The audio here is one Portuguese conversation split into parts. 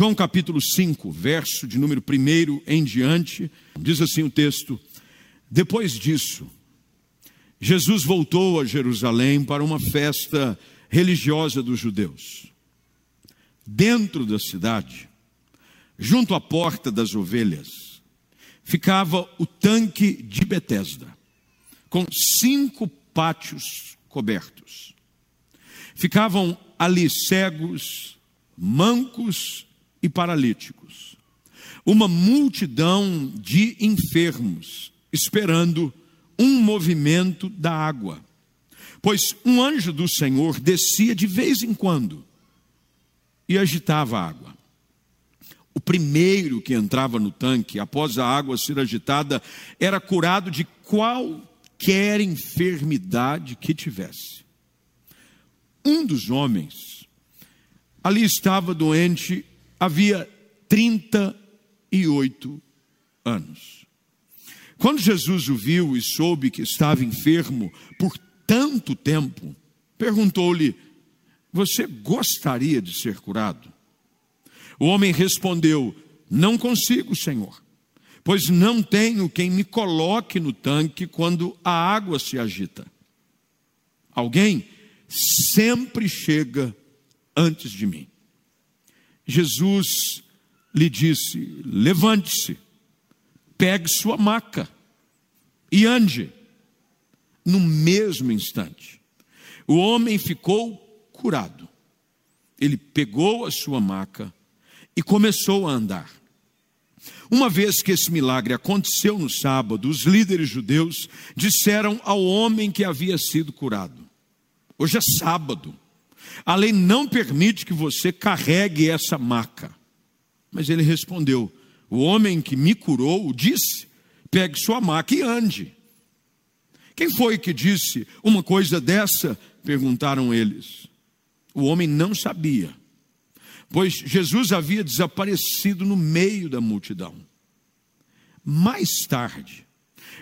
João capítulo 5, verso de número 1 em diante, diz assim o texto: Depois disso, Jesus voltou a Jerusalém para uma festa religiosa dos judeus. Dentro da cidade, junto à porta das ovelhas, ficava o tanque de Betesda, com cinco pátios cobertos. Ficavam ali cegos, mancos e paralíticos. Uma multidão de enfermos esperando um movimento da água. Pois um anjo do Senhor descia de vez em quando e agitava a água. O primeiro que entrava no tanque, após a água ser agitada, era curado de qualquer enfermidade que tivesse. Um dos homens ali estava doente havia 38 anos. Quando Jesus o viu e soube que estava enfermo por tanto tempo, perguntou-lhe: Você gostaria de ser curado? O homem respondeu: Não consigo, Senhor, pois não tenho quem me coloque no tanque quando a água se agita. Alguém sempre chega antes de mim. Jesus lhe disse: Levante-se, pegue sua maca e ande. No mesmo instante, o homem ficou curado. Ele pegou a sua maca e começou a andar. Uma vez que esse milagre aconteceu no sábado, os líderes judeus disseram ao homem que havia sido curado: Hoje é sábado a lei não permite que você carregue essa maca. Mas ele respondeu: O homem que me curou disse: pegue sua maca e ande. Quem foi que disse uma coisa dessa? perguntaram eles. O homem não sabia, pois Jesus havia desaparecido no meio da multidão. Mais tarde,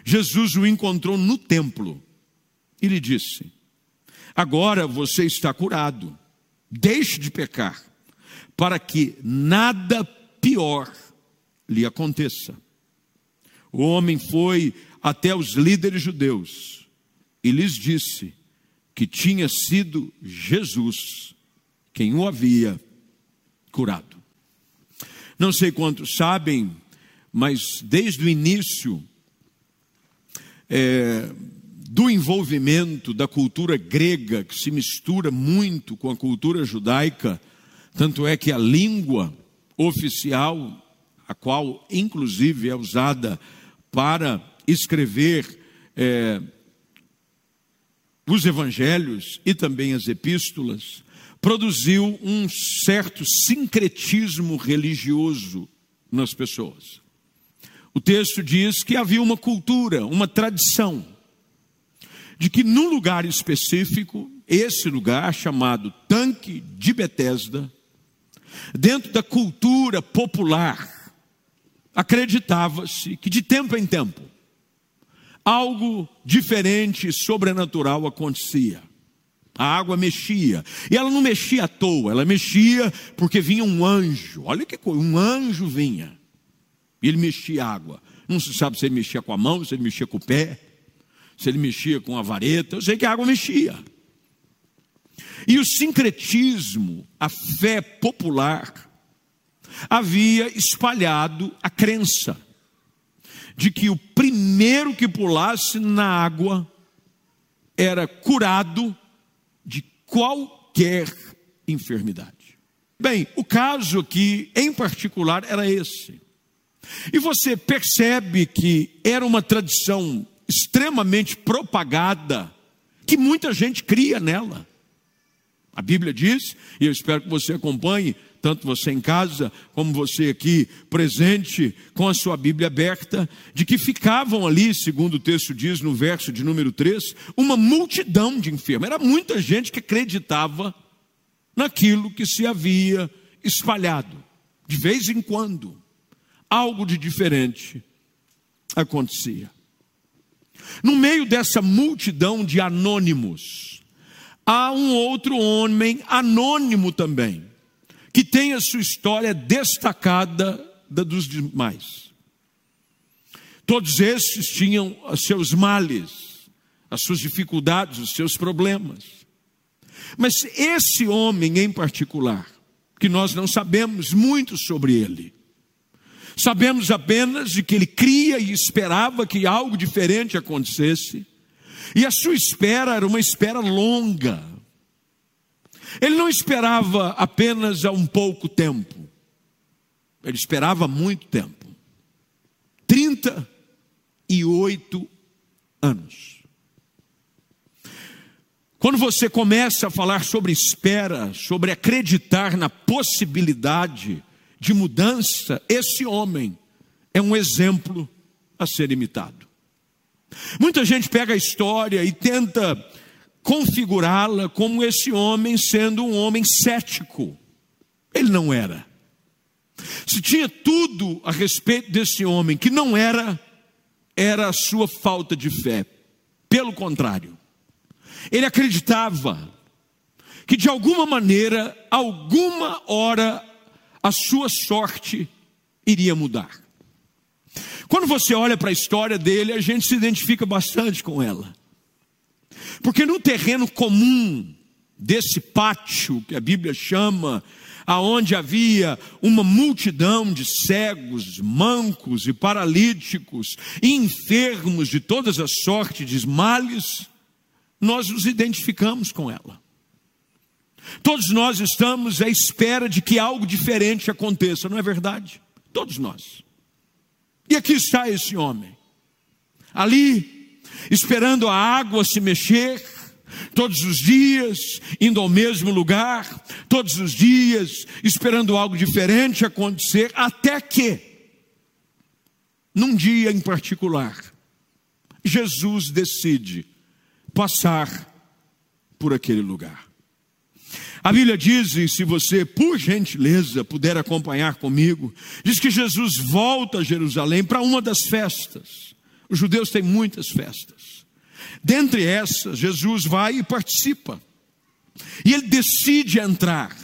Jesus o encontrou no templo e lhe disse: Agora você está curado. Deixe de pecar, para que nada pior lhe aconteça. O homem foi até os líderes judeus e lhes disse que tinha sido Jesus quem o havia curado. Não sei quantos sabem, mas desde o início, é, do envolvimento da cultura grega, que se mistura muito com a cultura judaica, tanto é que a língua oficial, a qual inclusive é usada para escrever é, os evangelhos e também as epístolas, produziu um certo sincretismo religioso nas pessoas. O texto diz que havia uma cultura, uma tradição, de que num lugar específico, esse lugar chamado Tanque de Betesda, dentro da cultura popular, acreditava-se que de tempo em tempo algo diferente, sobrenatural acontecia. A água mexia. E ela não mexia à toa, ela mexia porque vinha um anjo. Olha que coisa, um anjo vinha. E ele mexia a água. Não se sabe se ele mexia com a mão, se ele mexia com o pé se ele mexia com a vareta, eu sei que a água mexia. E o sincretismo, a fé popular, havia espalhado a crença de que o primeiro que pulasse na água era curado de qualquer enfermidade. Bem, o caso aqui em particular era esse. E você percebe que era uma tradição extremamente propagada, que muita gente cria nela. A Bíblia diz, e eu espero que você acompanhe, tanto você em casa, como você aqui presente, com a sua Bíblia aberta, de que ficavam ali, segundo o texto diz no verso de número 3, uma multidão de enfermos. Era muita gente que acreditava naquilo que se havia espalhado. De vez em quando, algo de diferente acontecia. No meio dessa multidão de anônimos, há um outro homem anônimo também, que tem a sua história destacada da dos demais. Todos esses tinham os seus males, as suas dificuldades, os seus problemas. Mas esse homem em particular, que nós não sabemos muito sobre ele, sabemos apenas de que ele cria e esperava que algo diferente acontecesse, e a sua espera era uma espera longa. Ele não esperava apenas há um pouco tempo, ele esperava muito tempo 38 anos. Quando você começa a falar sobre espera, sobre acreditar na possibilidade de mudança, esse homem é um exemplo a ser imitado. Muita gente pega a história e tenta configurá-la como esse homem sendo um homem cético. Ele não era. Se tinha tudo a respeito desse homem que não era, era a sua falta de fé. Pelo contrário, ele acreditava que de alguma maneira, alguma hora, a sua sorte iria mudar. Quando você olha para a história dele, a gente se identifica bastante com ela. Porque no terreno comum desse pátio que a Bíblia chama aonde havia uma multidão de cegos, mancos e paralíticos, e enfermos de todas as sortes de males, nós nos identificamos com ela. Todos nós estamos à espera de que algo diferente aconteça, não é verdade? Todos nós. E aqui está esse homem, ali, esperando a água se mexer, todos os dias, indo ao mesmo lugar, todos os dias, esperando algo diferente acontecer, até que, num dia em particular, Jesus decide passar por aquele lugar. A Bíblia diz, e se você, por gentileza, puder acompanhar comigo, diz que Jesus volta a Jerusalém para uma das festas. Os judeus têm muitas festas. Dentre essas, Jesus vai e participa. E ele decide entrar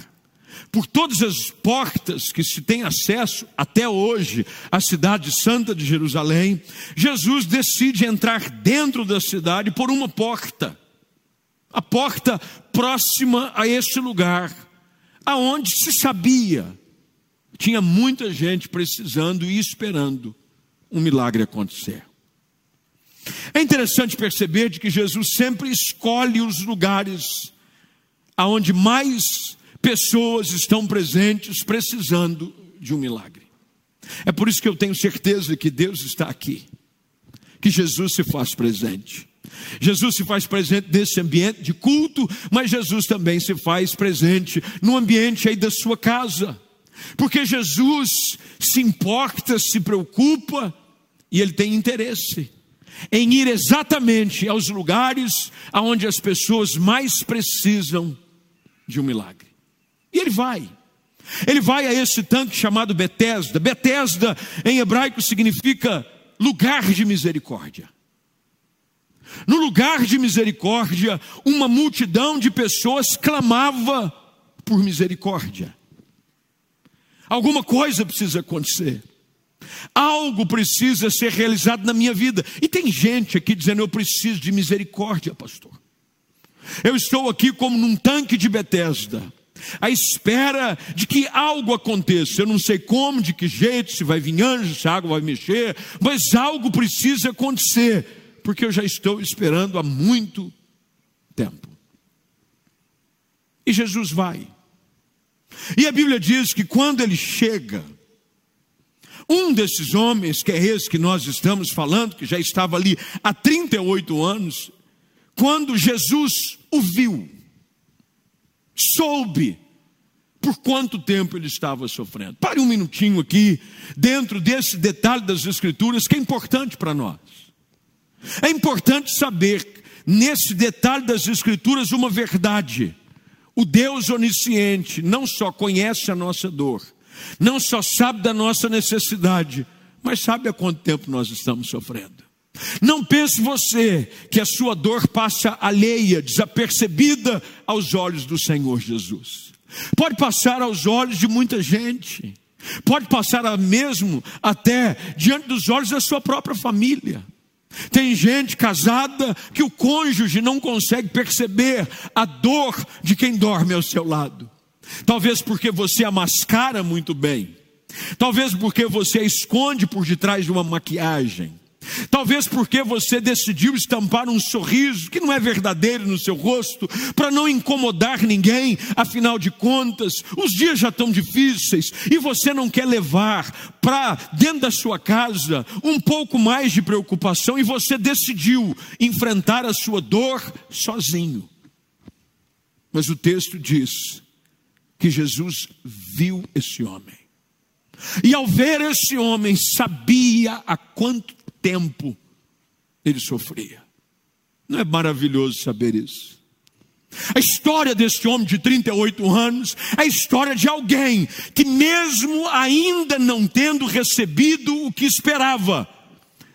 por todas as portas que se tem acesso até hoje à cidade santa de Jerusalém. Jesus decide entrar dentro da cidade por uma porta. A porta próxima a este lugar, aonde se sabia tinha muita gente precisando e esperando um milagre acontecer. É interessante perceber de que Jesus sempre escolhe os lugares aonde mais pessoas estão presentes precisando de um milagre. É por isso que eu tenho certeza que Deus está aqui, que Jesus se faz presente. Jesus se faz presente nesse ambiente de culto, mas Jesus também se faz presente no ambiente aí da sua casa. Porque Jesus se importa, se preocupa e ele tem interesse em ir exatamente aos lugares aonde as pessoas mais precisam de um milagre. E ele vai. Ele vai a esse tanque chamado Betesda. Betesda em hebraico significa lugar de misericórdia. No lugar de misericórdia, uma multidão de pessoas clamava por misericórdia. Alguma coisa precisa acontecer. Algo precisa ser realizado na minha vida. E tem gente aqui dizendo: Eu preciso de misericórdia, pastor. Eu estou aqui como num tanque de Betesda, à espera de que algo aconteça. Eu não sei como, de que jeito, se vai vir anjo, se a água vai mexer, mas algo precisa acontecer, porque eu já estou esperando há muito tempo. E Jesus vai. E a Bíblia diz que quando ele chega, um desses homens, que é esse que nós estamos falando, que já estava ali há 38 anos, quando Jesus o viu, soube por quanto tempo ele estava sofrendo. Pare um minutinho aqui, dentro desse detalhe das Escrituras, que é importante para nós. É importante saber, nesse detalhe das Escrituras, uma verdade. O Deus onisciente não só conhece a nossa dor, não só sabe da nossa necessidade, mas sabe há quanto tempo nós estamos sofrendo. Não pense você que a sua dor passa alheia, desapercebida aos olhos do Senhor Jesus. pode passar aos olhos de muita gente, pode passar mesmo até diante dos olhos da sua própria família. Tem gente casada que o cônjuge não consegue perceber a dor de quem dorme ao seu lado. Talvez porque você a mascara muito bem. Talvez porque você a esconde por detrás de uma maquiagem. Talvez porque você decidiu estampar um sorriso que não é verdadeiro no seu rosto, para não incomodar ninguém, afinal de contas, os dias já estão difíceis e você não quer levar para dentro da sua casa um pouco mais de preocupação e você decidiu enfrentar a sua dor sozinho. Mas o texto diz que Jesus viu esse homem. E ao ver esse homem, sabia há quanto tempo ele sofria. Não é maravilhoso saber isso? A história desse homem de 38 anos é a história de alguém que, mesmo ainda não tendo recebido o que esperava,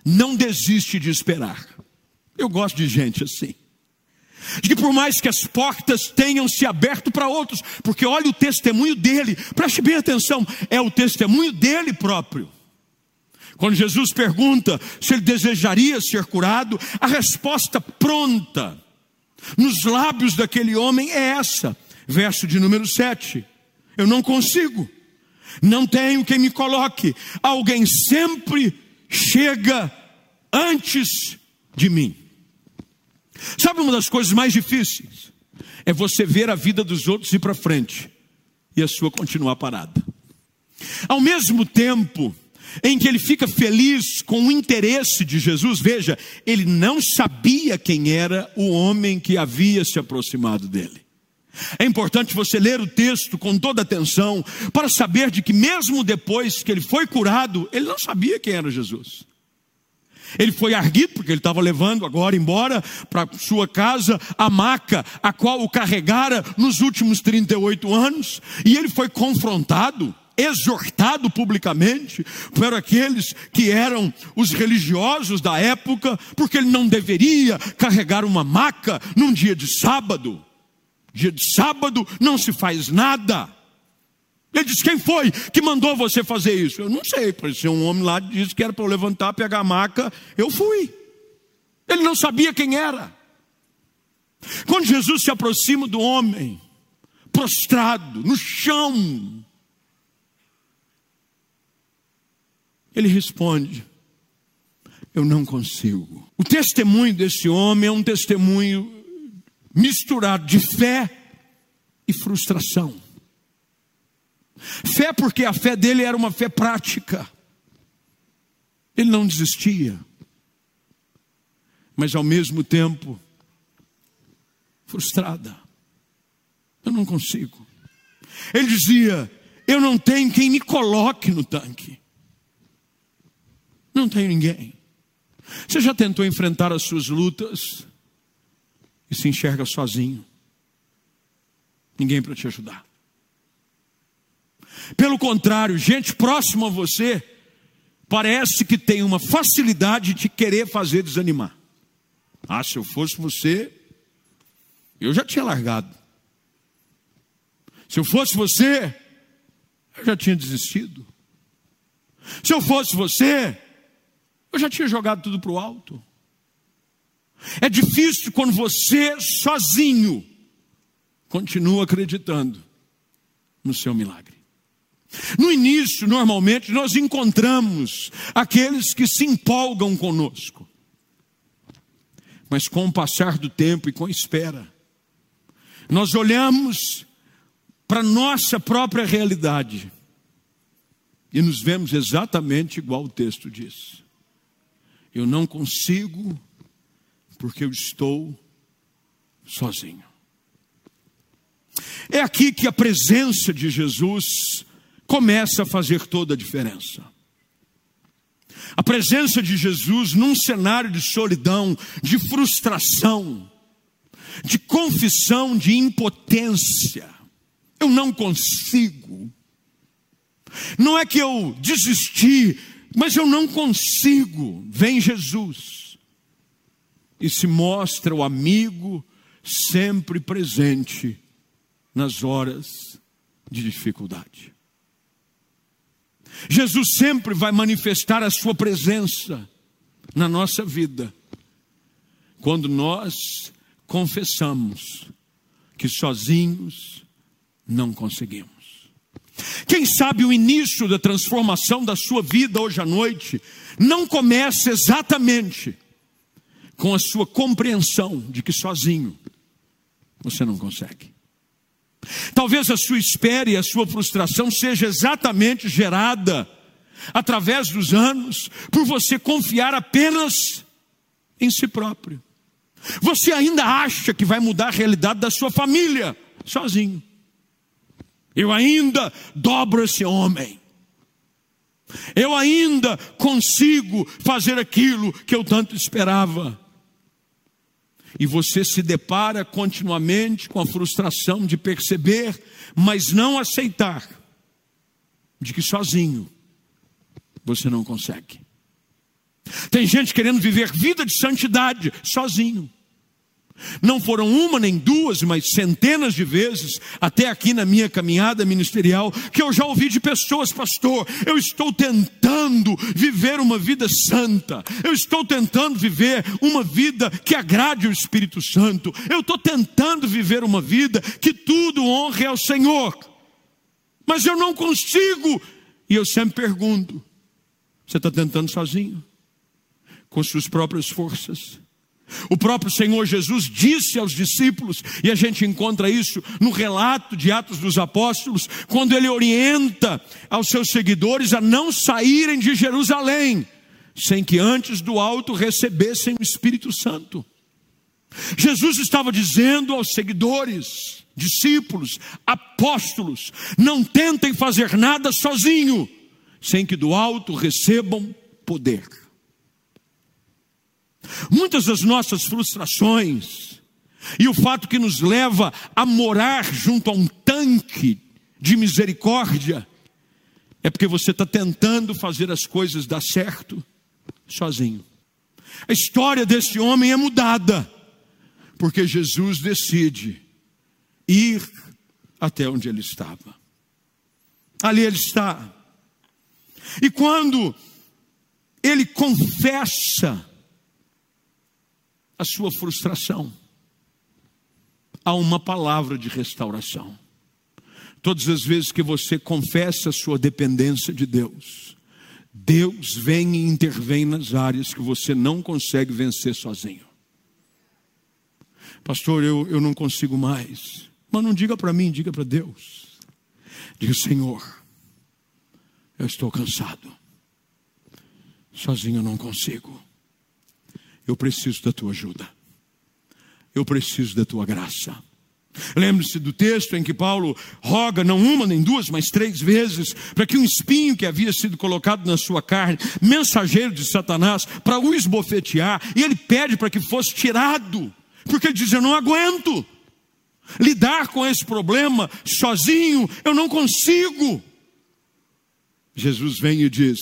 não desiste de esperar. Eu gosto de gente assim. De que por mais que as portas tenham se aberto para outros, porque olha o testemunho dele, preste bem atenção, é o testemunho dele próprio. Quando Jesus pergunta se ele desejaria ser curado, a resposta pronta nos lábios daquele homem é essa, verso de número 7. Eu não consigo, não tenho quem me coloque, alguém sempre chega antes de mim. Sabe uma das coisas mais difíceis? É você ver a vida dos outros ir para frente e a sua continuar parada. Ao mesmo tempo, em que ele fica feliz com o interesse de Jesus. Veja, ele não sabia quem era o homem que havia se aproximado dele. É importante você ler o texto com toda atenção para saber de que mesmo depois que ele foi curado, ele não sabia quem era Jesus. Ele foi arguido porque ele estava levando agora embora para sua casa a maca a qual o carregara nos últimos 38 anos, e ele foi confrontado exortado publicamente por aqueles que eram os religiosos da época, porque ele não deveria carregar uma maca num dia de sábado. Dia de sábado não se faz nada. Ele disse: Quem foi que mandou você fazer isso? Eu não sei, parecia um homem lá disse que era para eu levantar, pegar a maca. Eu fui. Ele não sabia quem era. Quando Jesus se aproxima do homem, prostrado, no chão, Ele responde: Eu não consigo. O testemunho desse homem é um testemunho misturado de fé e frustração. Fé, porque a fé dele era uma fé prática. Ele não desistia, mas ao mesmo tempo, frustrada. Eu não consigo. Ele dizia: Eu não tenho quem me coloque no tanque. Não tem ninguém. Você já tentou enfrentar as suas lutas e se enxerga sozinho? Ninguém para te ajudar. Pelo contrário, gente próxima a você parece que tem uma facilidade de querer fazer desanimar. Ah, se eu fosse você, eu já tinha largado. Se eu fosse você, eu já tinha desistido. Se eu fosse você, eu já tinha jogado tudo para o alto. É difícil quando você sozinho continua acreditando no seu milagre. No início, normalmente, nós encontramos aqueles que se empolgam conosco. Mas com o passar do tempo e com a espera, nós olhamos para nossa própria realidade e nos vemos exatamente igual o texto diz. Eu não consigo porque eu estou sozinho. É aqui que a presença de Jesus começa a fazer toda a diferença. A presença de Jesus num cenário de solidão, de frustração, de confissão, de impotência. Eu não consigo. Não é que eu desisti mas eu não consigo. Vem Jesus e se mostra o amigo sempre presente nas horas de dificuldade. Jesus sempre vai manifestar a Sua presença na nossa vida quando nós confessamos que sozinhos não conseguimos. Quem sabe o início da transformação da sua vida hoje à noite não começa exatamente com a sua compreensão de que sozinho você não consegue. Talvez a sua espera e a sua frustração seja exatamente gerada através dos anos por você confiar apenas em si próprio. Você ainda acha que vai mudar a realidade da sua família sozinho. Eu ainda dobro esse homem. Eu ainda consigo fazer aquilo que eu tanto esperava. E você se depara continuamente com a frustração de perceber, mas não aceitar, de que sozinho você não consegue. Tem gente querendo viver vida de santidade sozinho. Não foram uma nem duas, mas centenas de vezes, até aqui na minha caminhada ministerial, que eu já ouvi de pessoas, pastor, eu estou tentando viver uma vida santa, eu estou tentando viver uma vida que agrade o Espírito Santo, eu estou tentando viver uma vida que tudo honre ao Senhor, mas eu não consigo, e eu sempre pergunto: você está tentando sozinho? Com suas próprias forças? O próprio Senhor Jesus disse aos discípulos, e a gente encontra isso no relato de Atos dos Apóstolos, quando ele orienta aos seus seguidores a não saírem de Jerusalém, sem que antes do alto recebessem o Espírito Santo. Jesus estava dizendo aos seguidores, discípulos, apóstolos: não tentem fazer nada sozinho, sem que do alto recebam poder. Muitas das nossas frustrações e o fato que nos leva a morar junto a um tanque de misericórdia é porque você está tentando fazer as coisas dar certo sozinho. A história desse homem é mudada porque Jesus decide ir até onde ele estava. Ali ele está. E quando ele confessa a sua frustração a uma palavra de restauração. Todas as vezes que você confessa a sua dependência de Deus, Deus vem e intervém nas áreas que você não consegue vencer sozinho. Pastor, eu, eu não consigo mais. Mas não diga para mim, diga para Deus. Diga, Senhor, eu estou cansado. Sozinho eu não consigo. Eu preciso da tua ajuda. Eu preciso da tua graça. Lembre-se do texto em que Paulo roga, não uma nem duas, mas três vezes, para que um espinho que havia sido colocado na sua carne, mensageiro de Satanás, para o esbofetear, e ele pede para que fosse tirado, porque ele diz: Eu não aguento lidar com esse problema sozinho, eu não consigo. Jesus vem e diz: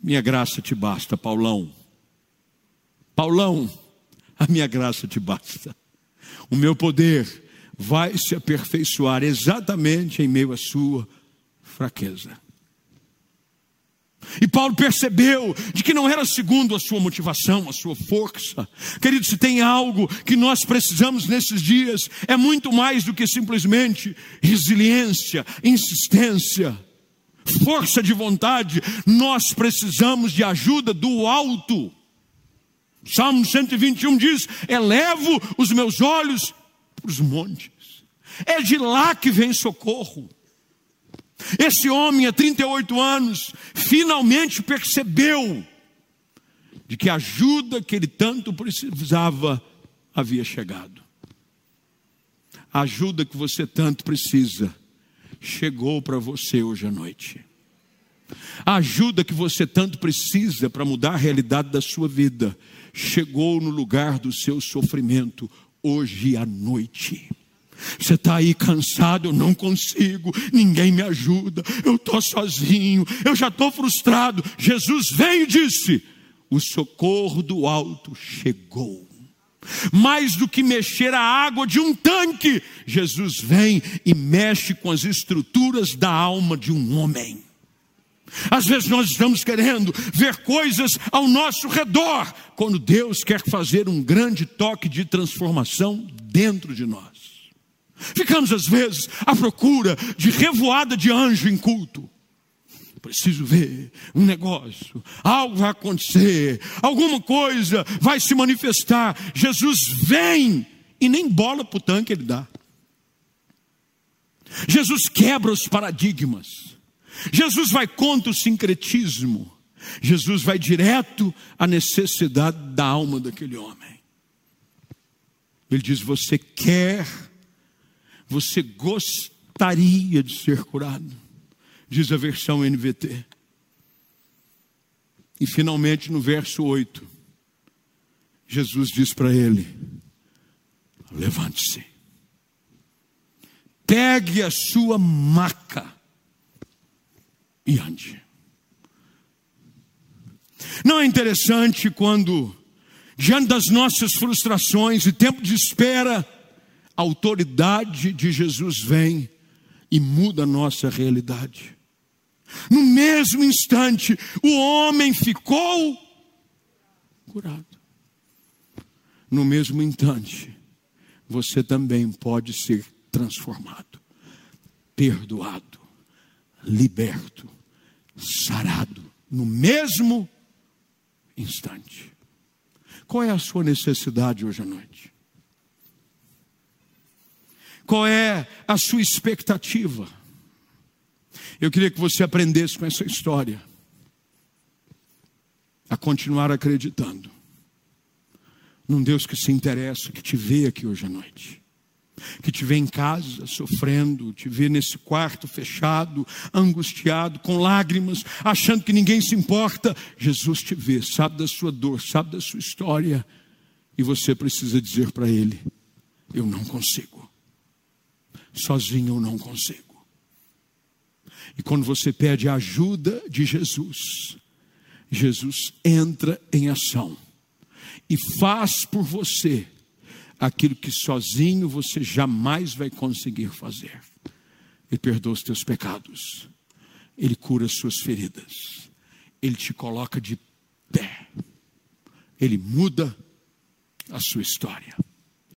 Minha graça te basta, Paulão. Paulão, a minha graça te basta. O meu poder vai se aperfeiçoar exatamente em meio à sua fraqueza. E Paulo percebeu de que não era segundo a sua motivação, a sua força. Querido, se tem algo que nós precisamos nesses dias, é muito mais do que simplesmente resiliência, insistência, força de vontade. Nós precisamos de ajuda do alto. Salmo 121 diz: Elevo os meus olhos para os montes, é de lá que vem socorro. Esse homem, há 38 anos, finalmente percebeu de que a ajuda que ele tanto precisava havia chegado. A ajuda que você tanto precisa chegou para você hoje à noite. A ajuda que você tanto precisa para mudar a realidade da sua vida chegou no lugar do seu sofrimento hoje à noite. Você está aí cansado, eu não consigo, ninguém me ajuda, eu estou sozinho, eu já estou frustrado. Jesus veio e disse: O socorro do alto chegou. Mais do que mexer a água de um tanque, Jesus vem e mexe com as estruturas da alma de um homem. Às vezes nós estamos querendo ver coisas ao nosso redor, quando Deus quer fazer um grande toque de transformação dentro de nós. Ficamos às vezes à procura de revoada de anjo em culto. Preciso ver um negócio, algo vai acontecer, alguma coisa vai se manifestar. Jesus vem e nem bola para o tanque ele dá. Jesus quebra os paradigmas. Jesus vai contra o sincretismo. Jesus vai direto à necessidade da alma daquele homem. Ele diz: Você quer, você gostaria de ser curado diz a versão NVT. E finalmente no verso 8, Jesus diz para ele: levante-se, pegue a sua maca e ande. Não é interessante quando, diante das nossas frustrações e tempo de espera, a autoridade de Jesus vem e muda a nossa realidade. No mesmo instante, o homem ficou curado. No mesmo instante, você também pode ser transformado, perdoado, liberto, sarado, no mesmo instante. Qual é a sua necessidade hoje à noite? Qual é a sua expectativa? Eu queria que você aprendesse com essa história a continuar acreditando num Deus que se interessa, que te vê aqui hoje à noite, que te vê em casa sofrendo, te vê nesse quarto fechado, angustiado, com lágrimas, achando que ninguém se importa. Jesus te vê, sabe da sua dor, sabe da sua história, e você precisa dizer para Ele: Eu não consigo, sozinho eu não consigo. E quando você pede a ajuda de Jesus, Jesus entra em ação e faz por você aquilo que sozinho você jamais vai conseguir fazer. Ele perdoa os teus pecados, ele cura as suas feridas, ele te coloca de pé, ele muda a sua história.